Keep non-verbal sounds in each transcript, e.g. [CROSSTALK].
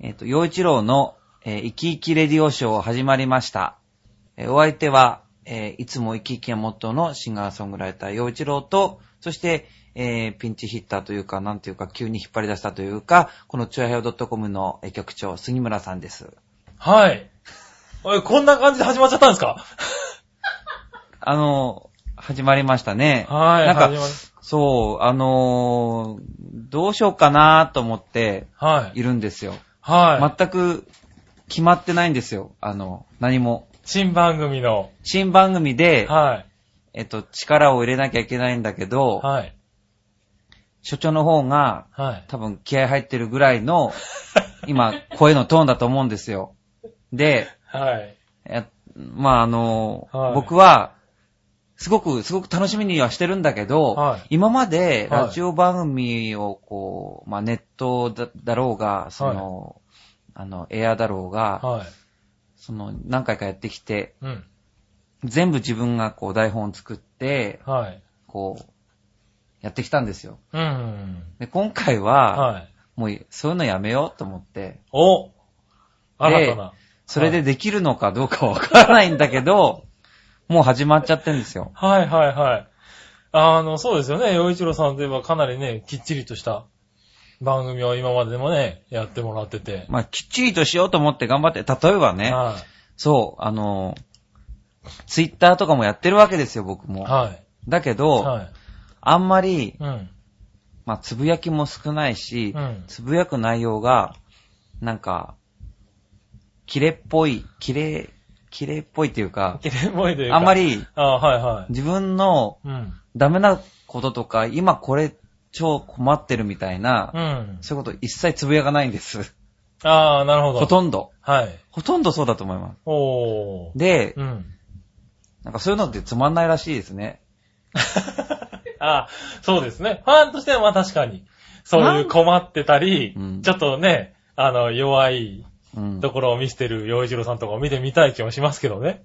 えっ、と、洋一郎の、えー生き生きレディオショー始まりました。えーお相手は、えーいつも生き生きがモットーのシンガーソングライター洋一郎と、そして、えーピンチヒッターというか、なんていうか、急に引っ張り出したというか、このチュアヘオ .com のえー局長、杉村さんです。はい。おい、こんな感じで始まっちゃったんですか？[LAUGHS] あの、始まりましたね。はい。なんかそう、あのーどうしようかなと思ってはい。いるんですよ。はい。全く決まってないんですよ。あの、何も。新番組の。新番組で、はい。えっと、力を入れなきゃいけないんだけど、はい。所長の方がはい。多分気合入ってるぐらいの、[LAUGHS] 今、声のトーンだと思うんですよ。で、はい。えまあ、あの、はい僕は、すごく、すごく楽しみにはしてるんだけど、はい今まではいラジオ番組をこう、まあ、ネットだだろうが、その、あの、エアだろうが、はい。その、何回かやってきて、うん。全部自分がこう台本を作って、はい。こう、やってきたんですよ。うん。で、今回は、はい。もうそういうのやめようと思って、お新たな。それでできるのかどうかわからないんだけど、[LAUGHS] もう始まっちゃってるんですよ。はいはいはい。あの、そうですよね。洋一郎さんといえばかなりね、きっちりとした番組を今まででもね、やってもらってて。まあ、きっちりとしようと思って頑張って、例えばね、はそう、あの、ツイッターとかもやってるわけですよ、僕い。も。はい。だけど、はい。あんまり、うん。まあ、つぶやきも少ないし、うん。つぶやく内容が、なんか、キレっぽい、キレ、キレっぽいっていうか、きれいもいというか。あんま。りあはいは自分の。ダメなこととか、今これ超困ってるみたいな、うん。そういうこと一切つぶやかないんです。ああ、なるほど。ほとんど。はい。ほとんどそうだと思います。おー。で、うん。なんかそういうのってつまんないらしいですね。[LAUGHS] あそうですね。ファンとしてはまあ確かに、そういう困ってたり、うんちょっとね、あの、弱いうん。ところを見せてる洋一郎さんとかを見てみたい気もしますけどね。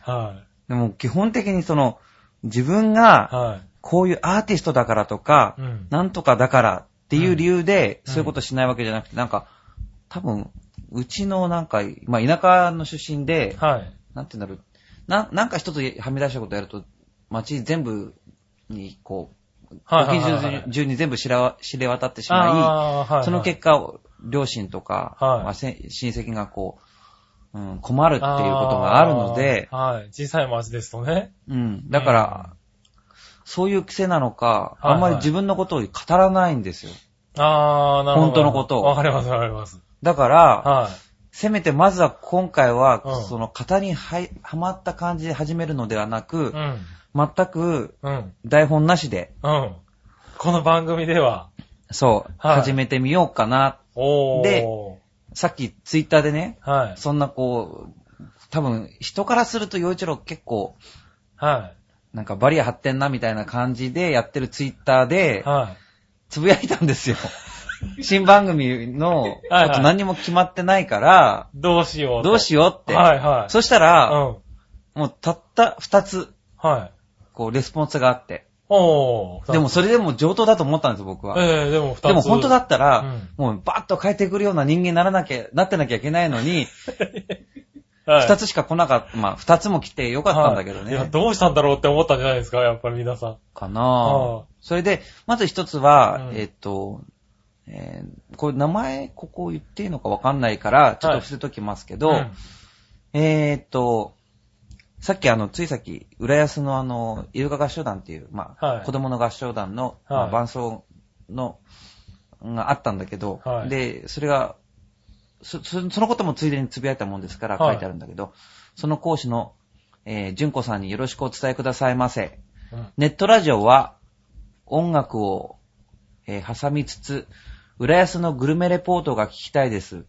はでも基本的にその、自分い。がはこういうアーティストだからとかい。、うん。なんとかだからっていう理由で、うんそういうことしないわけじゃなくて、なんか、多分、うちのなんか、まあ田舎の出身で、はい。なんて言うんだろう、な、なんか一つはみ出したことやると、街全部に、こう、はいはい沖はいはい中中に全部知れ渡ってしまい、はいはいその結果、両親とか、はいまあせ親戚がこう、うん、困るっていうことがあるので、はい。小さい町ですとね。うん、だから、そういう癖なのか、はいはいあんまり自分のことを語らないんですよ。ああ、なるほど。本当のことをわかりますわかります。だから、はせめてまずは今回は、うんその型にははまった感じで始めるのではなくい。う、ん。全くうん。台本なしで、うん。この番組では、そう、はい始めてみようかな。でさっきツイッターでね、はい。そんなこう、多分人からすると洋一郎結構、はなんかバリア張ってんなみたいな感じでやってるツイッターでい。、はい。つぶやいたんですよ。[LAUGHS] 新番組のこはいはいと何にも決まってないから、どうしようと。どうしようって。はいはい。そしたうら、ん。もうたった二つ、はい。こう、レスポンスがあって。おー。でもそれでも上等だと思ったんですよ、僕は。ええでも二つ。でも本当だったら、うんもうバッと変えてくるような人間にならなきゃ、なってなきゃいけないのに、[LAUGHS] はい、二つしか来なかった。まあ、二つも来てよかったんだけどはいいや、ね。どうしたんだろうって思ったんじゃないですか、やっぱり皆さん。かなはぁ。それで、まず一つは、うんえっと、えーこれ名前、ここ言っていいのかわかんないから、ちょっと伏せときますけど、うんえーっと、さっきあの、ついさっき、浦安のあの、イルカ合唱団っていう、まあ、はい子供の合唱団の、まあはい伴奏の、があったんだけど、はいで、それが、そ、そそのこともついでにつぶやいたもんですからはい書いてあるんだけど、その講師の、えー、純子さんによろしくお伝えくださいませ。うんネットラジオは音楽を、えー挟みつつ、浦安のグルメレポートが聞きたいです。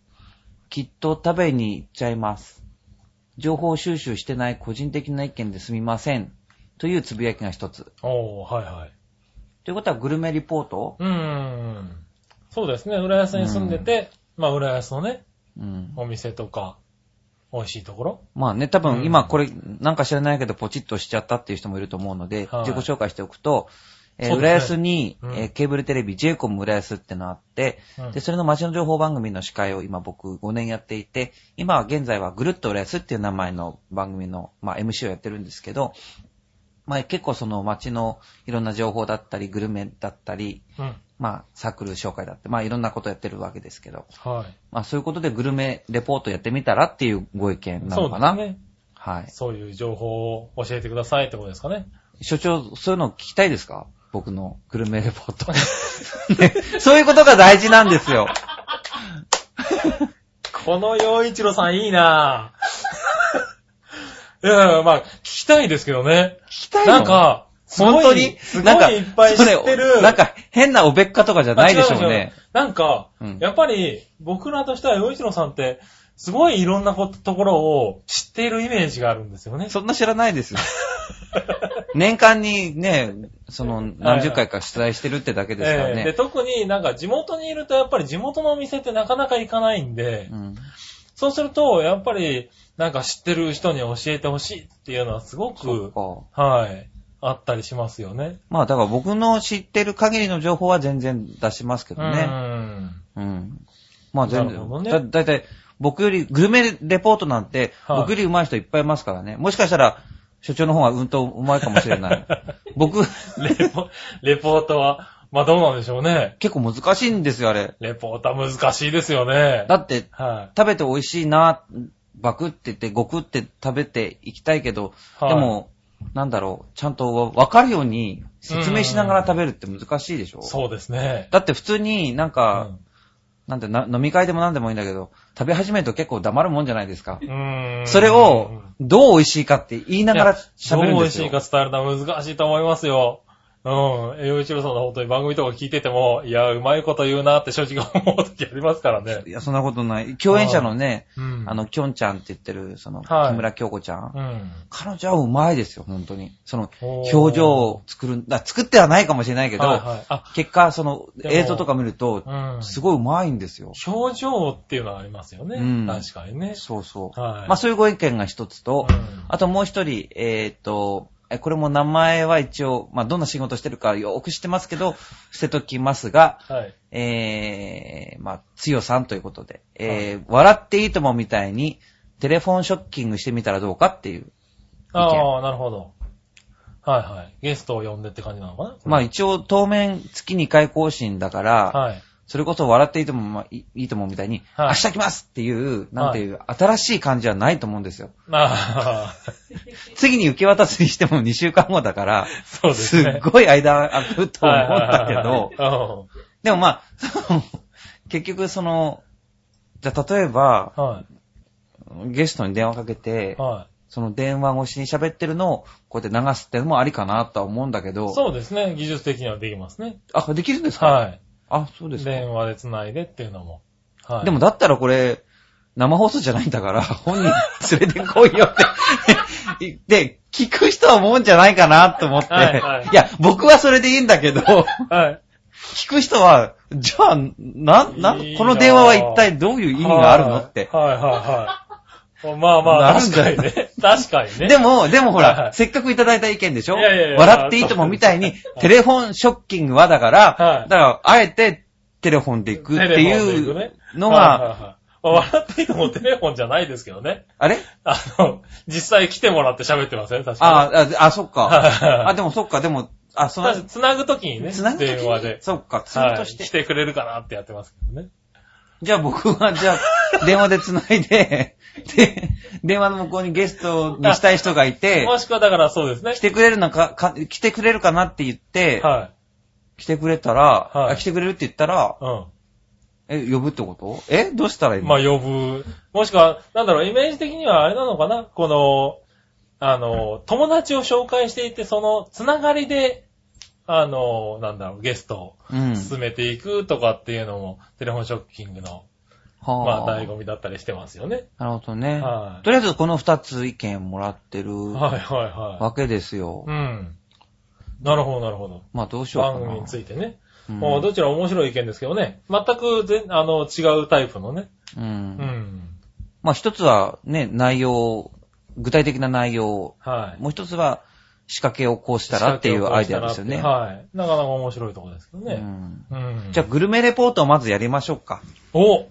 きっと食べに行っちゃいます。情報収集してない個人的な意見ですみません。というつぶやきが一つ。おー、はいはい。ということはグルメリポート？うーん。そうですね、浦安に住んでて、まあ、浦安のね、うん。お店とか、美味しいところ。まあね、多うん分今これなんか知らないけどポチッとしちゃったっていう人もいると思うので、はい自己紹介しておくと、えー浦安に、うんえーケーブルテレビ j コム浦安ってのあって、うんで、それの街の情報番組の司会を今僕5年やっていて、今は現在はぐるっと浦安っていう名前の番組の、まあ、MC をやってるんですけど、まあ、結構その街のいろんな情報だったり、グルメだったり、うん。まあ、サークル紹介だって、まあ、いろんなことやってるわけですけど、はい。まあ、そういうことでグルメレポートやってみたらっていうご意見なそのかな？うですね。はい。そういう情報を教えてくださいってことですかね。所長、そういうの聞きたいですか？僕のグルメレポート、[LAUGHS] ね。そういうことが大事なんですよ。この洋一郎さんいいなぁ。いやいや、まあ、聞きたいですけどね。聞きたいの？なん、か、本当に？すごなんかいいっぱい知ってる。なんか変なおべっかとかじゃないでしょうね。なんか、うんやっぱり僕らとしては洋一郎さんって、すごいいろんなところを知っているイメージがあるんですよね。そんな知らないですよ。[LAUGHS] 年間にね、その何十回か出題してるってだけですからええで、ね。特になんか地元にいるとやっぱり地元のお店ってなかなか行かないんで、うんそうすると、やっぱりなんか知ってる人に教えてほしいっていうのはすごく、か。はい、あったりしますよね。まあだから僕の知ってる限りの情報は全然出しますけどうね。ん。うん。まあ全然、ねだだいたい僕より、グルメレポートなんて、はい僕より上手い人いっぱいいますからね。もしかしたら、所長の方がうんと上手いかもしれない。[LAUGHS] 僕、レポ、レポートは、まあどうなんでしょうね。結構難しいんですよ、あれ。レポートは難しいですよね。だって、は食べて美味しいな、バクって言って、ごくって食べていきたいけど、はいでも、なんだろう、ちゃんとわかるように説明しながら食べるって難しいでしょ？い。そうですね。だって普通になんか、うんなんてな、飲み会でもなんでもいいんだけど、食べ始めると結構黙るもんじゃないですか。それを、どう美味しいかって言いながら喋るんですよ。どう美味しいか伝えるのは難しいと思いますよ。うん。洋一郎さんの本当に番組とか聞いてても、いや、うまいこと言うなって正直思う時ありますからねい。や、そんなことない。共演者のね、うん。あの、きょんちゃんって言ってる、その、はい木村京子ちゃん。うん。彼女はうまいですよ、本当に。その、表情を作る、だ作ってはないかもしれないけど、はいはい。あ、結果、その、映像とか見ると、うん。すごいうまいんですよ。表情っていうのはありますよね。うん確かにね。そうそう。はい。まあ、そういうご意見が一つと、うんあともう一人、えっ、と、えこれも名前は一応、まあ、どんな仕事してるかよく知ってますけど、捨てときますが、はい。えー、まあ、つよさんということで、えー笑っていいともみたいに、テレフォンショッキングしてみたらどうかっていう。ああ、なるほど。はいはい。ゲストを呼んでって感じなのかな？まあ一応当面月2回更新だから、はい。それこそ笑っていいとも、まあ、いいいともみたいに、はい明日来ますっていう、なんていう、新しい感じはないと思うんですよ。ああ、[LAUGHS] 次に受け渡すにしても2週間後だから、そうですね。すっごい間空くと思ったけど、でもまあ、そ [LAUGHS] の結局その、じゃあ例えば、うんはい。ゲストに電話かけて、はその電話越しに喋ってるのをこうやって流すってのもありかなとは思うんだけい。ど、そうですね。技術的にはできますね。あ、できるんですか？はい。あ、そうですか。電話で繋いでっていうのも。はい。でもだったらこれ、生放送じゃないんだから、[LAUGHS] 本人連れてこいよって言って、聞く人は思うんじゃないかなと思って。はいはいいや、僕はそれでいいんだけど、はい。聞く人は、じゃあ、な、な、この電話は一体どういう意味があるのって。はいはいはい。まあまあ、なるんだよ確かにね。[LAUGHS] 確かにね。でも、でもほら、はいはいせっかくいただいた意見でしょ？いやいやいや笑っていいともみたいに、テレフォンショッキングはだから、はいだから、あえてテレフォンで行くってテレフォンでいう行くねのが、はいはいはい笑っていいともテレフォンじゃないですけどね。あれ？あの、実際来てもらって喋ってますよね、確かに。ああ、あ、そっか。はいあ、でもそっか、でも、あ、その、つなぐときにね、つなぐとき電話で。そっか、ツーはい。として。来てくれるかなってやってますけどね。じゃあ僕は、じゃあ、電話で繋いで、[LAUGHS] で、電話の向こうにゲストにしたい人がいて、もしくはだからそうですね来。てくれるのか、か、来てくれるかなって言って、は来てくれたら、はいあ来てくれるって言ったら、い。うん。え、呼ぶってこと？えどうしたらいいの、まあ呼ぶ。もしくは、なんだろう、イメージ的にはあれなのかな？この、あの、友達を紹介していて、その、つながりで、あの、なんだろう、ゲストをうん。進めていくとかっていうのも、テレフォンショッキングの、はまあ、醍醐味だったりしてますよね。なるほどね。はいとりあえずこの二つ意見もらってるはいはいはわけですよ。い。うん。なるほど、なるほど。まあどうしようかな。番組についてね。うんもうどちらも面白い意見ですけどね。全く全、あの、違うタイプのね。う。うんん。まあ一つはね、内容、具体的な内容はい。もう一つは、仕掛けをこうしたらっていうアイデアですよね。はい。なかなか面白いところですけどね。うんうん。じゃあ、グルメレポートをまずやりましょうか。お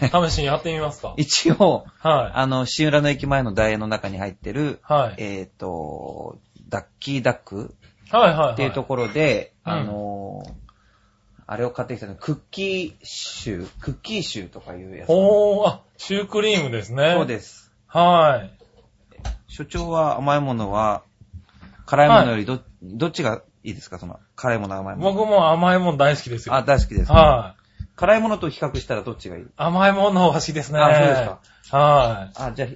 試しにやってみますか。[LAUGHS] 一応、はい。あの、新浦の駅前のダイエーの中に入ってる、はい。えっ、と、ダッキーダックはいはいはい。っていうところで、うんあのーあれを買ってきたの、クッキーシュー、クッキーシューとかいうやつ。おー、あ、シュークリームですね。そうです。はい。所長は甘いものは、辛いものよりど、どっちがいいですか？その、辛いもの甘いもの。僕も甘いもの大好きですよ。あ、大好きです。はい。辛いものと比較したらどっちがいい？甘いものが好きですね。あそうですか。はあ、じゃあ、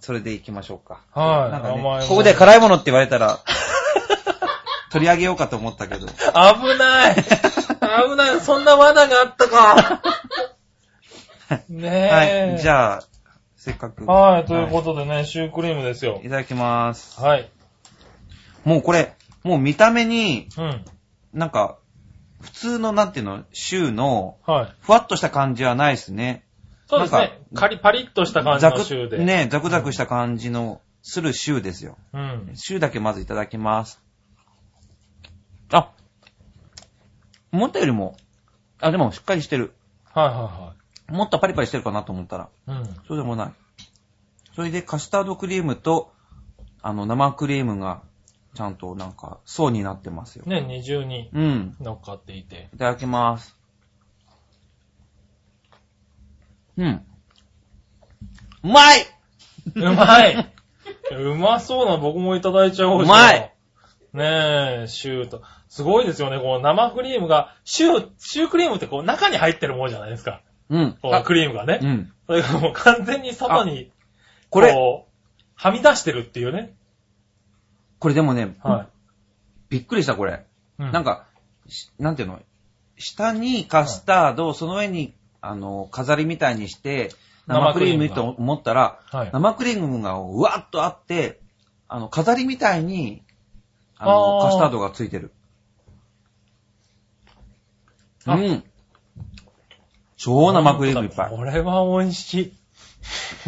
それで行きましょうか。はいなんかね甘いここで辛いものって言われたら、[LAUGHS] 取り上げようかと思ったけど。い。危ない危ないそんな罠があったか [LAUGHS] ねえ。はい。じゃあ、せっかく。はい、ということでね、シュークリームですよい。ただきます。はい。もうこれ、もう見た目に、うん。なんか、普通のなんていうの、シューの、はい。ふわっとした感じはないですね。そうですね。カリパリッとした感じザクのシューで。。ね、ザクザクした感じの、するシューですよ。うん。シューだけまずいただきます。あ思ったよりも、あ、でもしっかりしてる。はいはもっとパリパリしてるかなと思ったら、いはい。うん。そうでもない。それでカスタードクリームと、あの、生クリームが、ちゃんとなんか、層になってますよ。ね、二重にうん。乗っかっていて。いただきます。うん。うまいうまいうまそうな僕もいただいちゃおううまいねえ、シューと。すごいですよね、この生クリームが、シュー、シュークリームってこう中に入ってるものじゃないですか。うん。こうクリームがね。うん。それがもう完全に外に、これ、こう、はみ出してるっていうね。これでもね、はびっくりしたこれ。い。うなん、か、しなんていうの？下にカスタード、その上に、あの、飾りみたいにして、生クリームと思ったら、はい。生クリームがうわっとあって、あの、飾りみたいに、あの、カスタードがついてる。あうん。超生クリームいっぱい。これは美味しい。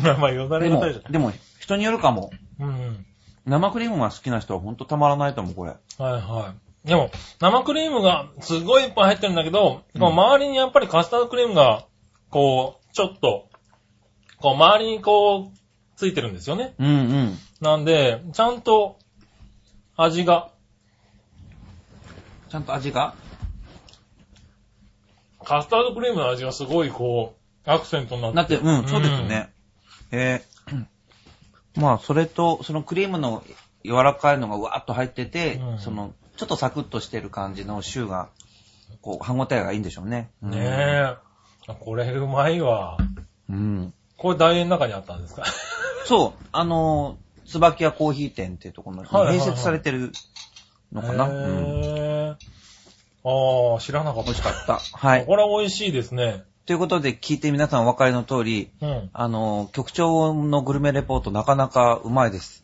まあまあ、よだれが垂れちゃっ、でも、人によるかも。た。うん。生クリームが好きな人はほんとたまらないと思う、これ。はいはい。でも、生クリームがすごいいっぱい入ってるんだけど、うん周りにやっぱりカスタードクリームが、こう、ちょっと、こう周りにこう、ついてるんですよね。うんうん。なんで、ちゃんと、味が、ちゃんと味が？カスタードクリームの味がすごいこう、アクセントになって。なって、うん、そうですね。えーまあ、それと、そのクリームの柔らかいのがわーっと入ってて、うんその、ちょっとサクッとしてる感じのシューが、こう、歯応えがいいんでしょうね。うんねえ。あこれうまいわ。うん。これ大円の中にあったんですか？そう、あのー、椿屋コーヒー店っていうところにはいはいはい併設されてるのかな？うん。へー。ああ、知らなかった。美味しかった。はい。これは美味しいですね。ということで、聞いて皆さんお分かりの通り、うん。あのー、局長のグルメレポートなかなかうまいです。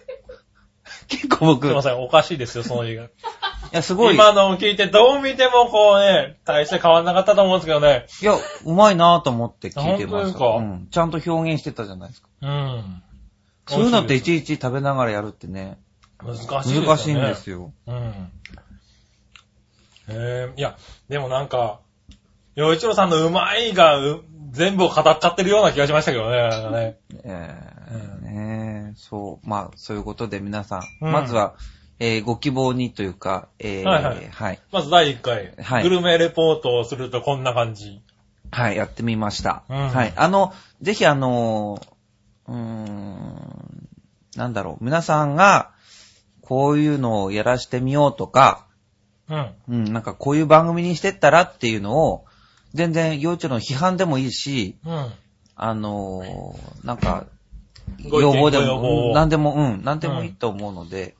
[LAUGHS] 結構僕、いすいません、おかしいですよ、その言い方。や、すごい、い今のを聞いてどう見てもこうね、大して変わんなかったと思うんですけどね。や、うまいなぁと思って聞いてますか？うん。ちゃんと表現してたじゃないですか。うん。そういうのっていちいち食べながらやるってね、難しいですよね。難しいんですよ。うん。へえ、いや、でもなんか、洋一郎さんのうまいが、う全部を語っちゃってるような気がしましたけどね。なんかねえーねえそう。まあ、そういうことで皆さん、うんまずは、えーご希望にというか、えーはいはいはい。まず第1回、はいグルメレポートをするとこんな感じ。はい、やってみました。うんはい。あの、ぜひあの、うーん、なんだろう、皆さんが、こういうのをやらしてみようとか、うん。うん、なんかこういう番組にしてったらっていうのを、全然、幼稚の批判でもいいし、うん。あのーなんか、要望でも、をうんなんでも、うん、なんでもいいと思うので。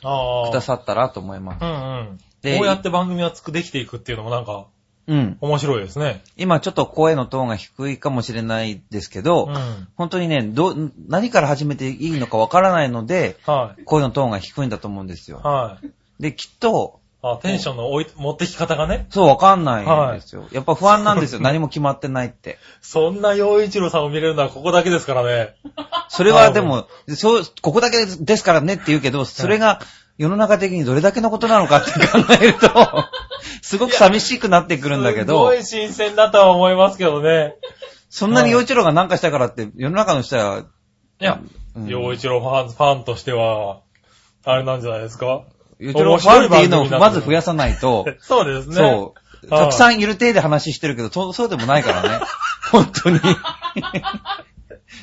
くださったらと思います。うんうん。でこうやって番組はつくできていくっていうのもなんか、うん。面白いですね。今ちょっと声のトーンが低いかもしれないですけど、うん。本当にね、ど、何から始めていいのかわからないので、は声のトーンが低いんだと思うんですい。よ。はい。で、きっと、あ、テンションの置い持ってき方がね。そう、わかんないんですよ。やっぱ不安なんですよ。何も決まってないって。そんな洋一郎さんを見れるのはここだけですからね。それはでも、そう、ここだけですからねって言うけど、それが世の中的にどれだけのことなのかって考えると、[LAUGHS] すごく寂しくなってくるんだけどすご、い新鮮だとは思いますけどね。そんなに洋一郎が何かしたからって、世の中の人は、いや、うん洋一郎ファン、ファンとしては、あれなんじゃないですか？洋一郎ファンっていうのをまず増やさないと、[LAUGHS] そうですね。そう。たくさんいる体で話してるけど、そうそうでもないからね。[LAUGHS] 本当に。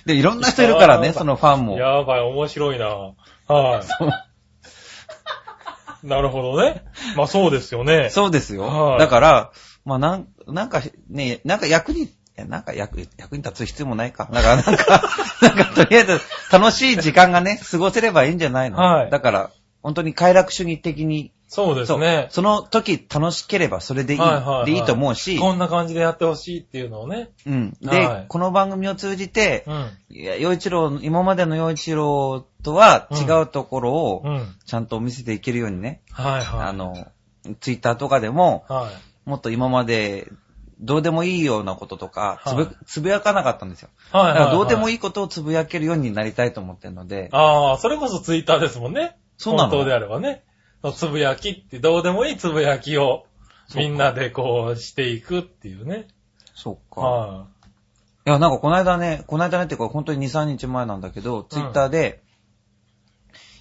で、いろんな人いるからね、そのファンも。やばい、面白いな。はい。なるほどね。まあそうですよね。そうですはよ。いだから、まあなん、なんかね、なんか役に、なんか役、役に立つ必要もないか。だからなんか、[LAUGHS] なんかとりあえず楽しい時間がね、過ごせればいいんじゃないのはいだから、本当に快楽主義的に、そうですね。その時楽しければそれでいい、はいはいはいでいいと思うし、こんな感じでやってほしいっていうのをね。うん。で、はいこの番組を通じてう、ん。いや、洋一郎、今までの洋一郎とは違うところをう、ん。ちゃんと見せていけるようにね、はいはい。あの、ツイッターとかでも、はい。もっと今まで、どうでもいいようなこととか、つぶ、はいつぶやかなかったんですよ。はいはい、だからどうでも。いいことをつぶやけるようになりたいと思ってるので、ああ、それこそツイッターですもんね。そうなの？本当であればね。つぶやきって、どうでもいいつぶやきを、みんなでこうしていくっていうね。そうか。はいや、なんかこの間ね、この間ねっていうか本当に2、3日前なんだけど、ツイッターで、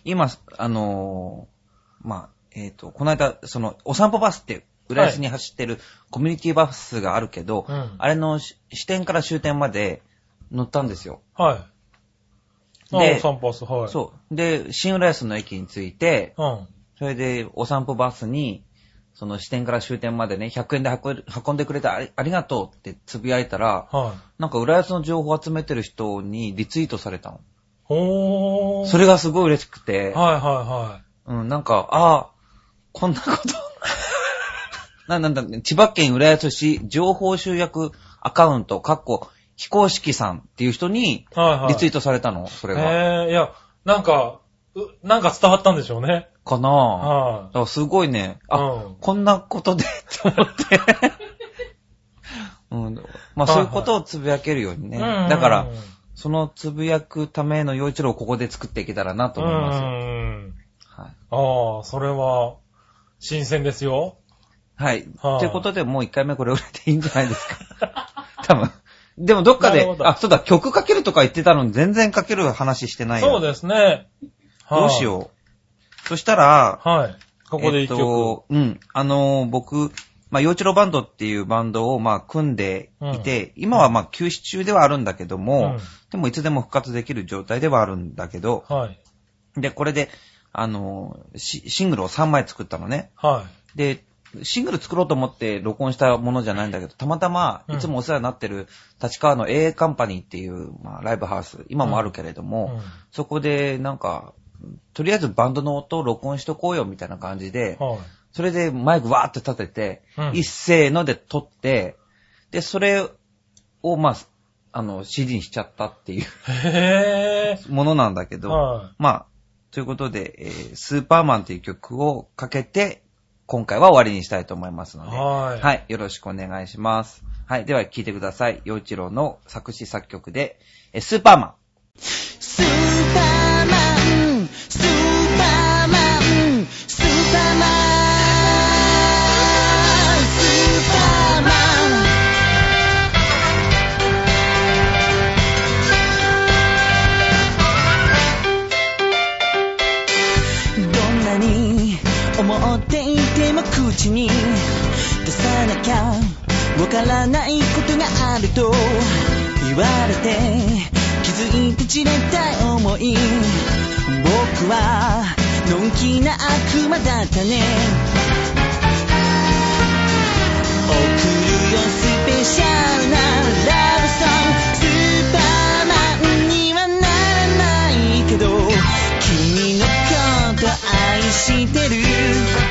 今、あのーまあ、えっ、と、この間、その、お散歩バスって、浦安に走ってるコミュニティバスがあるけど、うんあれのし支点から終点まで乗ったんですよ。い。はい。あでお散歩す、はい。そう。で、新浦安の駅に着いて、う。うん。それでお散歩バスに、その支点から終点までね、100円で運んでくれてありがとうってつぶやいたら、はい。なんか浦安の情報を集めてる人にリツイートされたの。ほー。それがすごい嬉しくて、はいはいはうん、なんか、ああ、こんなこと。[LAUGHS] な、なんだ、千葉県浦安市情報集約アカウント、かっこ、非公式さんっていう人にい。はいはい。リツイートされたの、それが。ええいや、なんか、うなんか伝わったんでしょうね。かな？ぁ。はだからすごいね、い。あ、うんこんなことで、と思って。[LAUGHS] うん、まあそういうことをつぶやけるようにね。うんだから、そのつぶやくための洋一郎をここで作っていけたらなと思いますよ。うん。はい。ああ、それは、新鮮ですよ。はい。はいということで、もう一回目これ売れていいんじゃないですか。[LAUGHS] 多分。でもどっかであ、そうだ、曲かけるとか言ってたのに全然かける話してないよ。そうですね。どうしよう。そしたら、う。はい。ここで一えっ曲。とうん。あのー僕、まあ、洋一郎バンドっていうバンドを、まあ、組んでいて、今はまあ、休止中ではあるんだけども、でもいつでも復活できる状態ではあるんだけど、うん。はい。で、これで、あのーシ、シングルを3枚作ったのね。はで、シングル作ろうと思って録音したものじゃないんだけど、たまたま、うんいつもお世話になってる立川の A カンパニーっていう、まあ、ライブハウス、今もあるけれどい。も、うんそこでなんか、とりあえずバンドの音を録音しとこうよみたいな感じで、はい。それでマイクわーって立てて、うん一斉ので撮って、で、それを、まあ、あの、CD にしちゃったっていうへものなんだけ。ど、はまあ、ということで、えースーパーマンっていう曲をかけて、今回は終わりにしたいと思いますのい。で、はい。はい、よろしくお願いします。はい、では聴いてください。洋一郎の作詞作曲で、えースーパーマン。も口に出さなきゃわからないことがあると言われて気づいて散れた思い僕はのんきな悪魔だったね。送るよスペシャルなラブソング。スーパーマンにはならないけど君のこと愛してる。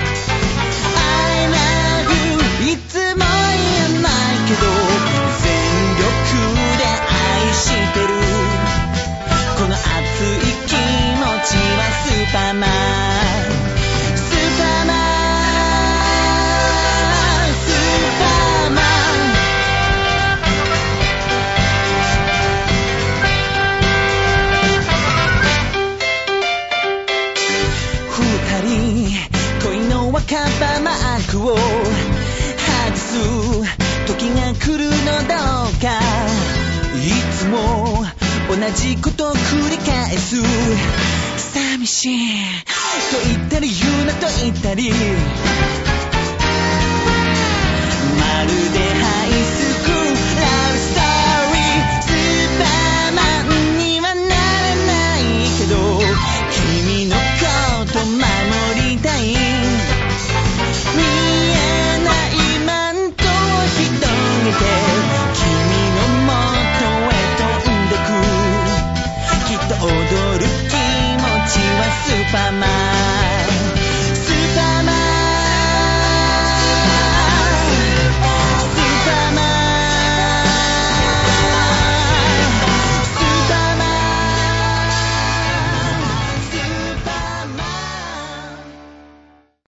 じことを繰り返す。寂しい。と言ったり言うなと言ったり。まるで